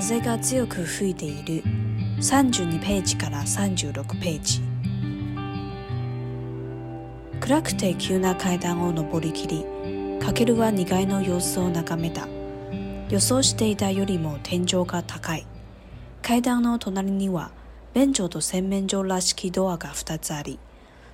風が強く吹いている32ページから36ページ暗くて急な階段を上りきりかけるは2階の様子を眺めた予想していたよりも天井が高い階段の隣には便所と洗面所らしきドアが2つあり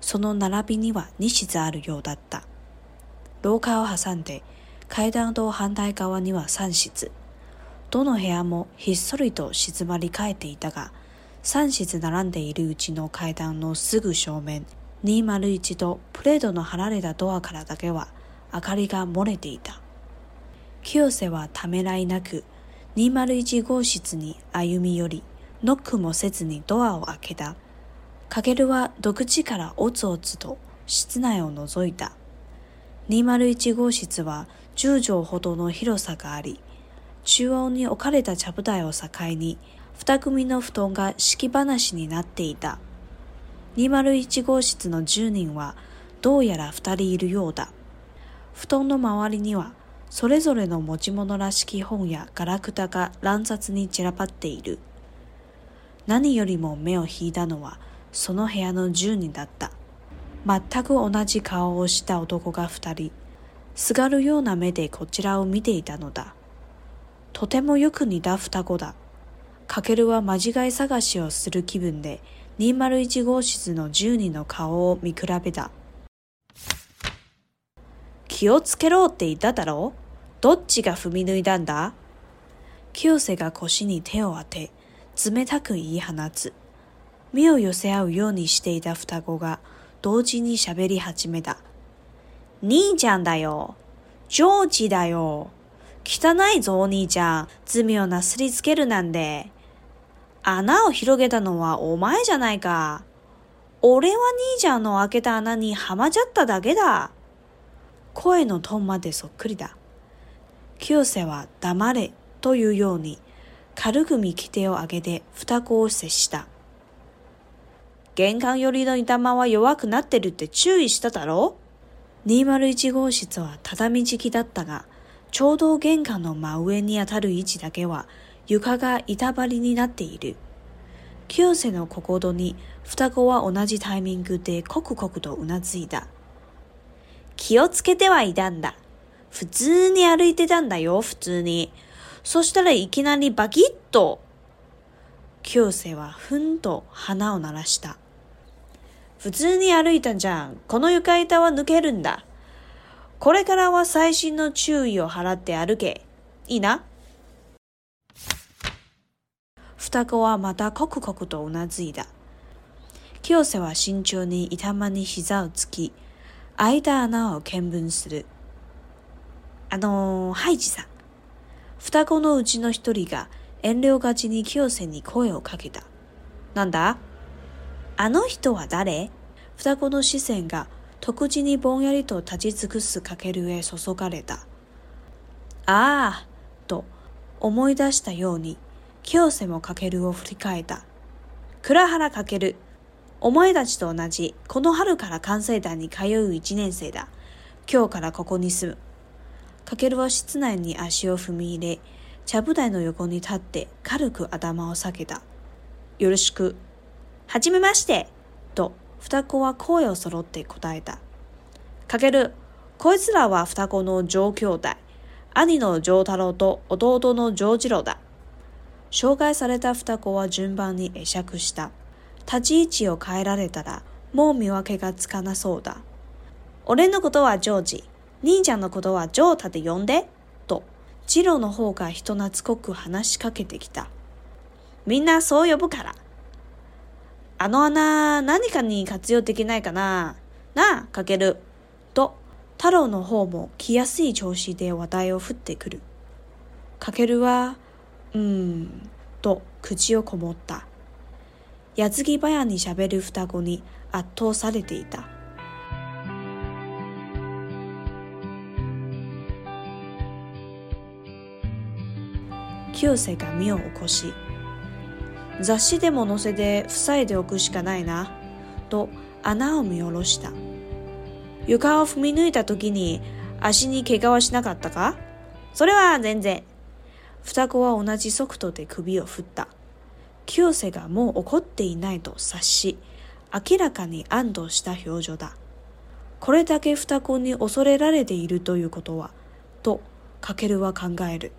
その並びには2室あるようだった廊下を挟んで階段と反対側には3室どの部屋もひっそりと静まり返っていたが、3室並んでいるうちの階段のすぐ正面、201とプレートの貼られたドアからだけは明かりが漏れていた。清瀬はためらいなく201号室に歩み寄り、ノックもせずにドアを開けた。かけるは独自からおつおつと室内を覗いた。201号室は10畳ほどの広さがあり、中央に置かれた茶舞台を境に、二組の布団が敷き話になっていた。201号室の10人は、どうやら二人いるようだ。布団の周りには、それぞれの持ち物らしき本やガラクタが乱雑に散らばっている。何よりも目を引いたのは、その部屋の10人だった。全く同じ顔をした男が二人、すがるような目でこちらを見ていたのだ。とてもよく似た双子だ。かけるは間違い探しをする気分で、201号室の1 2の顔を見比べた。気をつけろって言っただろどっちが踏み抜いたんだ清瀬が腰に手を当て、冷たく言い放つ。身を寄せ合うようにしていた双子が同時に喋り始めた。兄ちゃんだよ。ジョージだよ。汚いぞお兄ちゃん。罪をなすりつけるなんで。穴を広げたのはお前じゃないか。俺は兄ちゃんの開けた穴にはまじゃっただけだ。声のトーンまでそっくりだ。清瀬は黙れというように軽く見き手を上げて二子を接した。玄関寄りの板間は弱くなってるって注意しただろ ?201 号室は畳敷きだったが、ちょうど玄関の真上にあたる位置だけは床が板張りになっている。清世の心に双子は同じタイミングでコクコクとうなずいた。気をつけてはいたんだ。普通に歩いてたんだよ、普通に。そしたらいきなりバキッと。清瀬はふんと鼻を鳴らした。普通に歩いたんじゃん。この床板は抜けるんだ。これからは最新の注意を払って歩け。いいな双子はまたコクコクとうなずいた。清瀬は慎重に板間に膝をつき、空いた穴を見分する。あのー、ハイジさん。双子のうちの一人が遠慮がちに清瀬に声をかけた。なんだあの人は誰双子の視線が特地にぼんやりと立ち尽くすかけるへ注がれた。ああと思い出したように、清瀬もかけるを振り返った。倉原かける。お前たちと同じ、この春から関西団に通う一年生だ。今日からここに住む。かけるは室内に足を踏み入れ、ちゃぶ台の横に立って軽く頭を下げた。よろしく。はじめましてと双子は声を揃って答えた。かける、こいつらは双子の上兄弟。兄の上太郎と弟の上次郎だ。紹介された双子は順番に会釈した。立ち位置を変えられたら、もう見分けがつかなそうだ。俺のことはジョージ、兄ちゃんのことはジョータで呼んで、と、次郎の方が人懐っこく話しかけてきた。みんなそう呼ぶから。あの穴、何かに活用できないかななあ、かける。と、太郎の方も来やすい調子で話題を振ってくる。かけるは、うーん、と口をこもった。矢継ぎ早に喋る双子に圧倒されていた。清瀬が身を起こし、雑誌でも載せて塞いでおくしかないな、と穴を見下ろした。床を踏み抜いた時に足に怪我はしなかったかそれは全然。双子は同じ速度で首を振った。清瀬がもう怒っていないと察し、明らかに安堵した表情だ。これだけ双子に恐れられているということは、と、かけるは考える。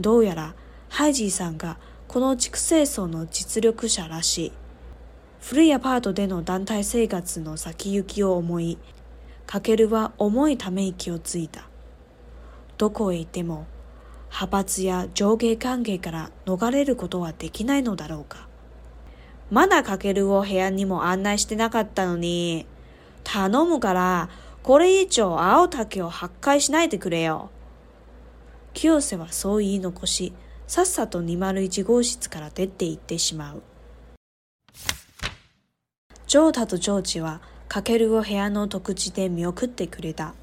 どうやら、ハイジーさんがこの地区清掃の実力者らしい。古いアパートでの団体生活の先行きを思い、かけるは重いため息をついた。どこへ行っても、派閥や上下関係から逃れることはできないのだろうか。まだかけるを部屋にも案内してなかったのに、頼むから、これ以上青竹を破壊しないでくれよ。清瀬はそう言い残し、さっさと201号室から出て行ってしまう。ジョータとジョージは、カケルを部屋の特地で見送ってくれた。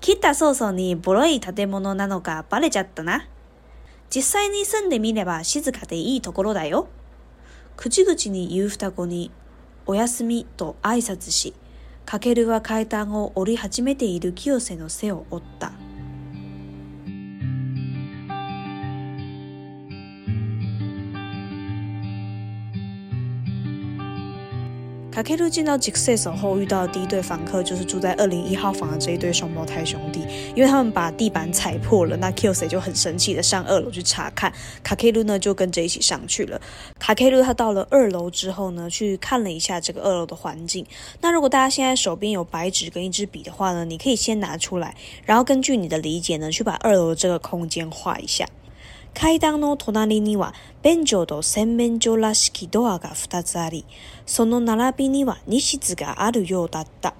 切った早々にボロい建物なのかバレちゃったな。実際に住んでみれば静かでいいところだよ。口々に言う双子に、おやすみと挨拶し、カケルは階段を降り始めている清瀬の背を追った。卡卡鲁进到杰西手后遇到的第一对房客就是住在二零一号房的这一对双胞胎兄弟，因为他们把地板踩破了，那 Kills 就很生气的上二楼去查看，卡卡鲁呢就跟着一起上去了。卡卡鲁他到了二楼之后呢，去看了一下这个二楼的环境。那如果大家现在手边有白纸跟一支笔的话呢，你可以先拿出来，然后根据你的理解呢，去把二楼的这个空间画一下。階段の隣には便所と洗面所らしきドアが2つあり、その並びには2室があるようだった。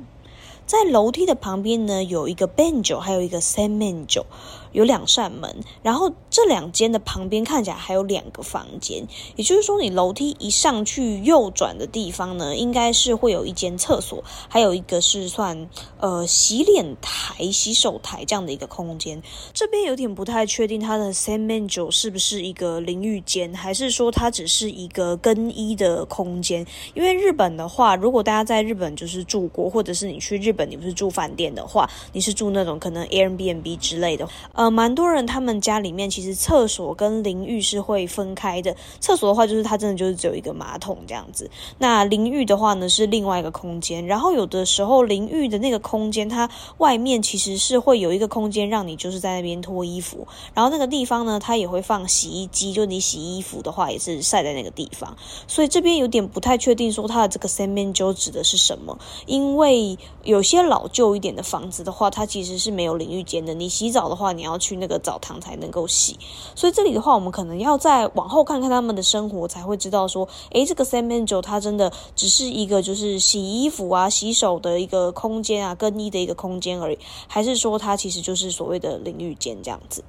在楼梯的旁边呢，有一个便所，还有一个洗面所。有两扇门，然后这两间的旁边看起来还有两个房间，也就是说你楼梯一上去右转的地方呢，应该是会有一间厕所，还有一个是算呃洗脸台、洗手台这样的一个空间。这边有点不太确定它的 s a m Angel 是不是一个淋浴间，还是说它只是一个更衣的空间？因为日本的话，如果大家在日本就是住过，或者是你去日本你不是住饭店的话，你是住那种可能 Airbnb 之类的，呃。蛮多人，他们家里面其实厕所跟淋浴是会分开的。厕所的话，就是它真的就是只有一个马桶这样子。那淋浴的话呢，是另外一个空间。然后有的时候淋浴的那个空间，它外面其实是会有一个空间，让你就是在那边脱衣服。然后那个地方呢，它也会放洗衣机，就你洗衣服的话也是晒在那个地方。所以这边有点不太确定，说它的这个三边就指的是什么？因为有些老旧一点的房子的话，它其实是没有淋浴间的。你洗澡的话，你要。去那个澡堂才能够洗，所以这里的话，我们可能要再往后看看他们的生活，才会知道说，哎，这个 San Angel 它真的只是一个就是洗衣服啊、洗手的一个空间啊、更衣的一个空间而已，还是说它其实就是所谓的淋浴间这样子？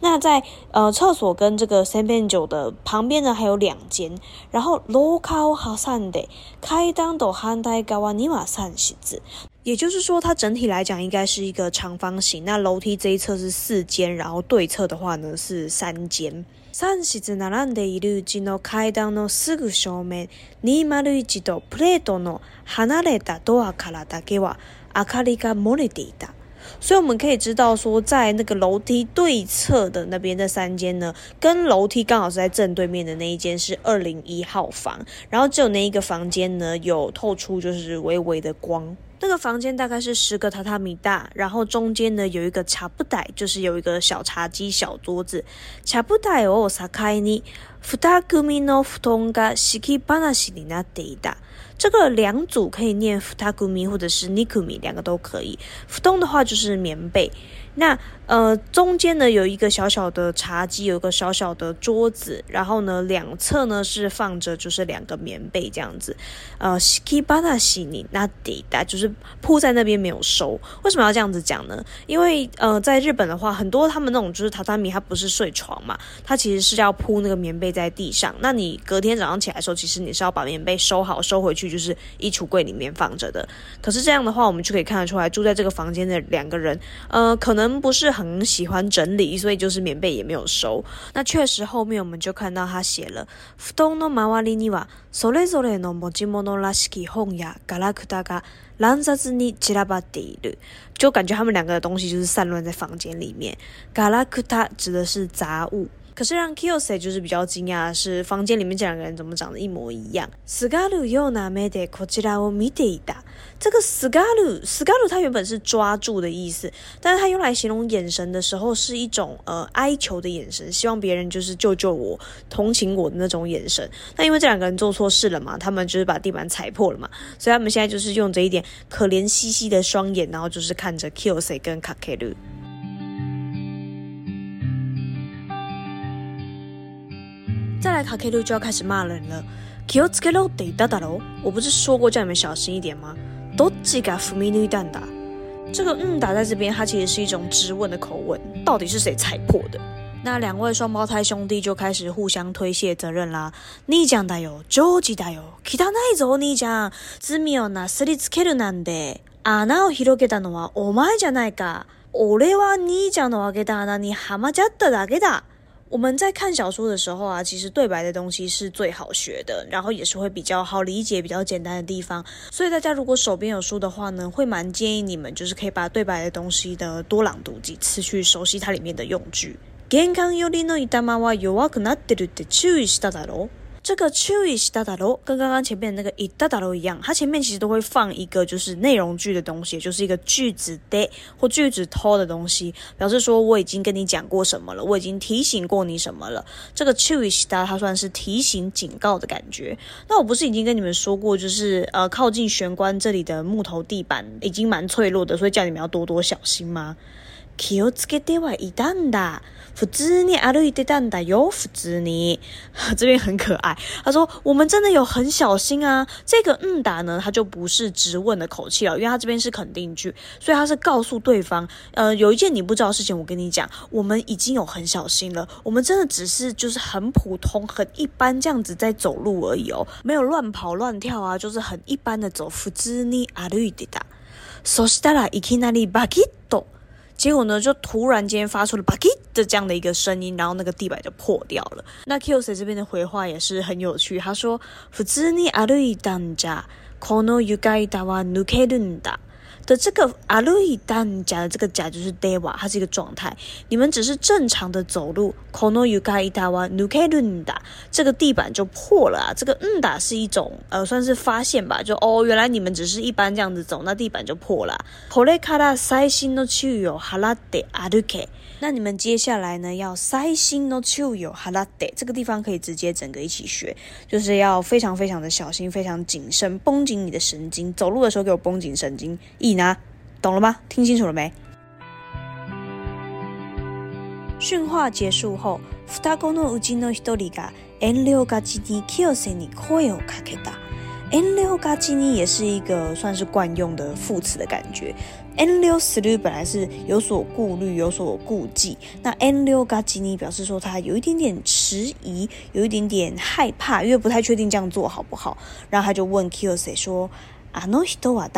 那在呃厕所跟这个 San Angel 的旁边呢，还有两间，然后 Local House y 开当都汉代高瓦尼亚三子，也就是说，它整体来讲应该是一个长方形。那楼梯这一侧是四间，然后对侧的话呢是三间。所以我们可以知道说，在那个楼梯对侧的那边的三间呢，跟楼梯刚好是在正对面的那一间是二零一号房，然后只有那一个房间呢有透出就是微微的光。这个房间大概是十个榻榻米大，然后中间呢有一个茶布袋，就是有一个小茶几、小桌子。茶布袋哦，撒开你。ふたぐみのふとがしきバナになっていた。这个两组可以念ふたぐみ或者是にくみ，两个都可以。ふと的话就是棉被。那呃中间呢有一个小小的茶几，有一个小小的桌子，然后呢两侧呢是放着就是两个棉被这样子。呃しきバナシになって就是铺在那边没有收。为什么要这样子讲呢？因为呃在日本的话，很多他们那种就是榻榻米，它不是睡床嘛，它其实是要铺那个棉被。在地上，那你隔天早上起来的时候，其实你是要把棉被收好，收回去，就是衣橱柜里面放着的。可是这样的话，我们就可以看得出来，住在这个房间的两个人，呃，可能不是很喜欢整理，所以就是棉被也没有收。那确实后面我们就看到他写了，そのの周りにはそれぞれの文字物らしき本やガラクタが乱雑に散らばっている，就感觉他们两个的东西就是散乱在房间里面。ガラクタ指的是杂物。可是让 Kiyose 就是比较惊讶的是，房间里面这两个人怎么长得一模一样？Scaru me de mideida，kochira yona 这个 scaru scaru 它原本是抓住的意思，但是它用来形容眼神的时候是一种呃哀求的眼神，希望别人就是救救我、同情我的那种眼神。那因为这两个人做错事了嘛，他们就是把地板踩破了嘛，所以他们现在就是用着一点可怜兮兮的双眼，然后就是看着 Kiyose 跟 k a k e r u 再来，卡克鲁就要开始骂人了。キオ d ケ d って a ダ o 我不是说过叫你们小心一点吗？どっちが u dan んだ？这个嗯，打在这边，它其实是一种质问的口吻，到底是谁踩破的？那两位双胞胎兄弟就开始互相推卸责任啦。ニージャンだよ、ジョージだよ、汚いぞニージャン。罪を納すりつけるなんて、穴を広げたのはお前じゃないか？俺は兄ちゃんのあげた穴にはまっちゃっただけだ。我们在看小说的时候啊，其实对白的东西是最好学的，然后也是会比较好理解、比较简单的地方。所以大家如果手边有书的话呢，会蛮建议你们就是可以把对白的东西呢多朗读几次，去熟悉它里面的用句。这个 choose i a d a d o 跟刚刚前面那个 itadado 一样，它前面其实都会放一个就是内容句的东西，就是一个句子的或句子 t o 的东西，表示说我已经跟你讲过什么了，我已经提醒过你什么了。这个 c h o o i t a d a d 算是提醒警告的感觉。那我不是已经跟你们说过，就是呃靠近玄关这里的木头地板已经蛮脆弱的，所以叫你们要多多小心吗？気をつけてはいたんだ。普通に歩いてたんだよ。普通に，这边很可爱。他说：“我们真的有很小心啊。”这个“嗯哒”呢，他就不是直问的口气了，因为他这边是肯定句，所以他是告诉对方：“呃，有一件你不知道的事情，我跟你讲，我们已经有很小心了。我们真的只是就是很普通、很一般这样子在走路而已哦，没有乱跑乱跳啊，就是很一般的走。”普通に歩いてた。そしたらいきなりバキッと。结果呢，就突然间发出了吧唧”的这样的一个声音，然后那个地板就破掉了。那 k y o s 这边的回话也是很有趣，他说：普通に歩いたんじゃ、この床板は抜けるんだ。的这个阿鲁伊丹加的这个假就是 d 德瓦，它是一个状态。你们只是正常的走路，k yuka o o n この床伊德瓦抜け n d a 这个地板就破了啊！这个う d だ是一种呃，算是发现吧，就哦，原来你们只是一般这样子走，那地板就破了。これから最新の注意を払って歩け。那你们接下来呢？要塞心 no chuyo halate 这个地方可以直接整个一起学，就是要非常非常的小心，非常谨慎，绷紧你的神经。走路的时候给我绷紧神经，一拿，懂了吗？听清楚了没？训话结束后，ふたこのうちのひとりが遠慮がちに清さんに声をかけた。远慮がちに也是一个算是惯用的副词的感觉。n 六思路本来是有所顾虑有所顾忌那 n 六嘎吉尼表示说他有一点点迟疑有一点点害怕因为不太确定这样做好不好然后他就问 kyosi 说阿诺西多瓦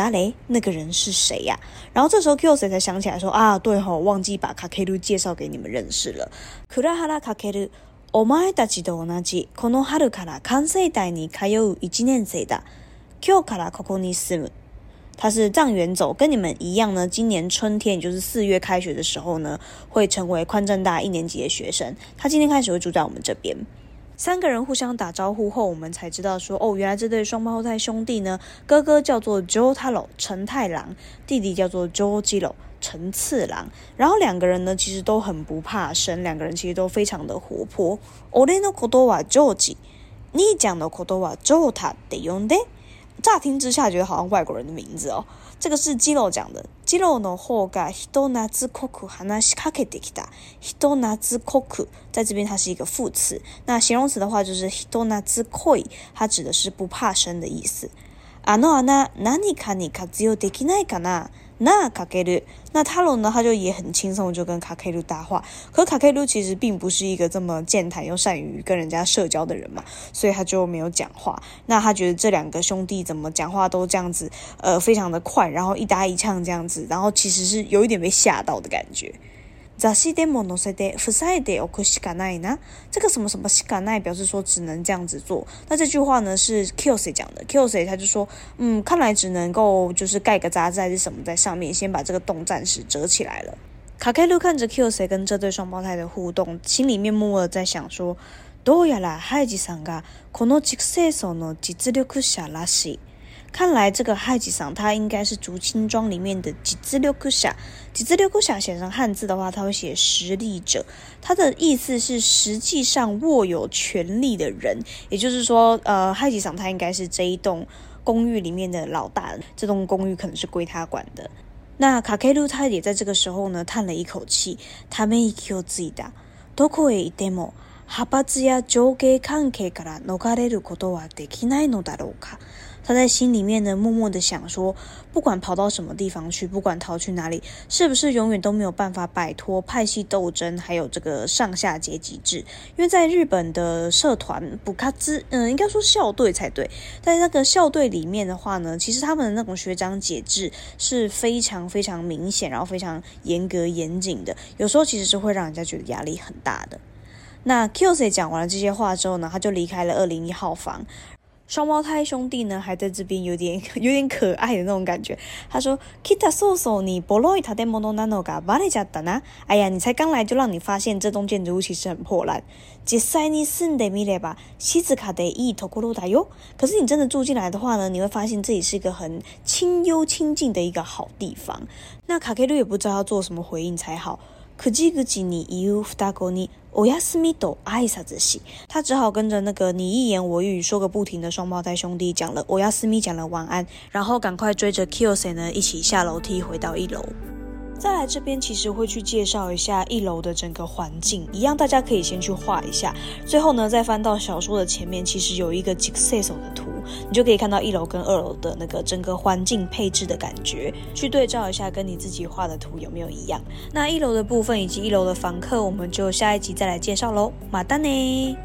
那个人是谁呀然后这时候 kyosi 才想起来说啊对吼忘记把 kkl 介绍给你们认识了 kurahala kakaiwi omai daji doonaji konohaduka k a n 他是藏原走，跟你们一样呢。今年春天，也就是四月开学的时候呢，会成为宽正大一年级的学生。他今天开始会住在我们这边。三个人互相打招呼后，我们才知道说，哦，原来这对双胞胎兄弟呢，哥哥叫做 j o Taro 陈太郎，弟弟叫做 j o r i e 陈次郎。然后两个人呢，其实都很不怕生，两个人其实都非常的活泼。おれのことは o ョージ、兄ちゃんのことはって呼んで。乍听之下觉得好像外国人的名字哦。这个是肌肉讲的。肌肉の方が人懐っこく話しかけてきた。人懐っこく在这边它是一个副词。那形容词的话就是人懐っこい，它指的是不怕生的意思。あのあな何かに活用できないかな。那卡凯鲁，那塔罗呢？他就也很轻松，就跟卡凯鲁搭话。可卡凯鲁其实并不是一个这么健谈又善于跟人家社交的人嘛，所以他就没有讲话。那他觉得这两个兄弟怎么讲话都这样子，呃，非常的快，然后一搭一呛这样子，然后其实是有一点被吓到的感觉。咋しても乗せで伏せで起きしないな？这个什么什么“起不来”表示说只能这样子做。那这句话呢是 Kyoze 讲的，Kyoze 他就说：“嗯，看来只能够就是盖个扎在是什么在上面，先把这个洞暂时遮起来了。”卡卡路看着 Kyoze 跟这对双胞胎的互动，心里面默默在想说：“どうやらハイジさんがこの畜生村の実力者らしい。”看来这个害吉藏他应该是竹青庄里面的吉之六谷侠。吉之六谷侠写成汉字的话，他会写实力者。他的意思是实际上握有权力的人，也就是说，呃，害吉藏他应该是这一栋公寓里面的老大，这栋公寓可能是归他管的。那卡克鲁他也在这个时候呢，叹了一口气。他们一口气ついた。どこへ行っても、派発や上級関係から逃れることはできないのだろうか。他在心里面呢，默默的想说，不管跑到什么地方去，不管逃去哪里，是不是永远都没有办法摆脱派系斗争，还有这个上下阶级制？因为在日本的社团补卡兹，嗯，应该说校队才对，在那个校队里面的话呢，其实他们的那种学长解制是非常非常明显，然后非常严格严谨的，有时候其实是会让人家觉得压力很大的。那 Q C 讲完了这些话之后呢，他就离开了二零一号房。双胞胎兄弟呢，还在这边有点 有点可爱的那种感觉。他说：“Kita soso ni boloi t a d e m o n o n a 呀，你才刚来就让你发现这栋建筑物其实很破烂。実際に住んでみれば静かでいいところだ可是你真的住进来的话呢，你会发现这里是一个很清幽清静的一个好地方。那卡卡路也不知道要做什么回应才好。可지그지你이유双子に欧亚斯密都爱啥子戏，他只好跟着那个你一言我一语说个不停的双胞胎兄弟讲了。欧亚斯米讲了晚安，然后赶快追着 Kelsey 呢一起下楼梯回到一楼。再来这边，其实会去介绍一下一楼的整个环境，一样大家可以先去画一下。最后呢，再翻到小说的前面，其实有一个几 s 系统的图，你就可以看到一楼跟二楼的那个整个环境配置的感觉，去对照一下，跟你自己画的图有没有一样。那一楼的部分以及一楼的房客，我们就下一集再来介绍喽，马丹呢。